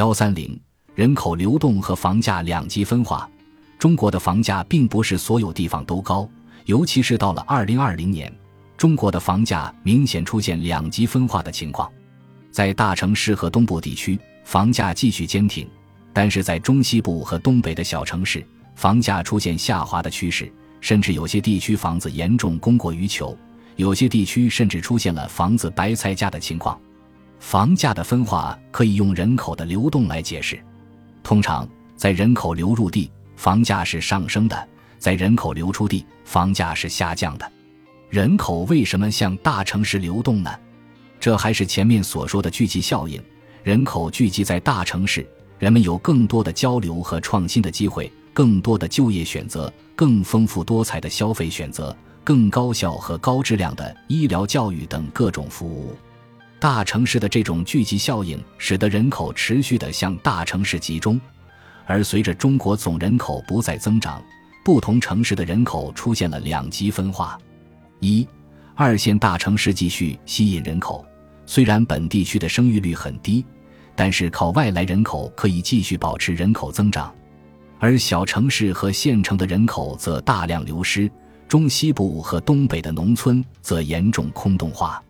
幺三零人口流动和房价两极分化。中国的房价并不是所有地方都高，尤其是到了二零二零年，中国的房价明显出现两极分化的情况。在大城市和东部地区，房价继续坚挺，但是在中西部和东北的小城市，房价出现下滑的趋势，甚至有些地区房子严重供过于求，有些地区甚至出现了房子白菜价的情况。房价的分化可以用人口的流动来解释。通常，在人口流入地，房价是上升的；在人口流出地，房价是下降的。人口为什么向大城市流动呢？这还是前面所说的聚集效应。人口聚集在大城市，人们有更多的交流和创新的机会，更多的就业选择，更丰富多彩的消费选择，更高效和高质量的医疗、教育等各种服务。大城市的这种聚集效应，使得人口持续的向大城市集中，而随着中国总人口不再增长，不同城市的人口出现了两极分化。一、二线大城市继续吸引人口，虽然本地区的生育率很低，但是靠外来人口可以继续保持人口增长；而小城市和县城的人口则大量流失，中西部和东北的农村则严重空洞化。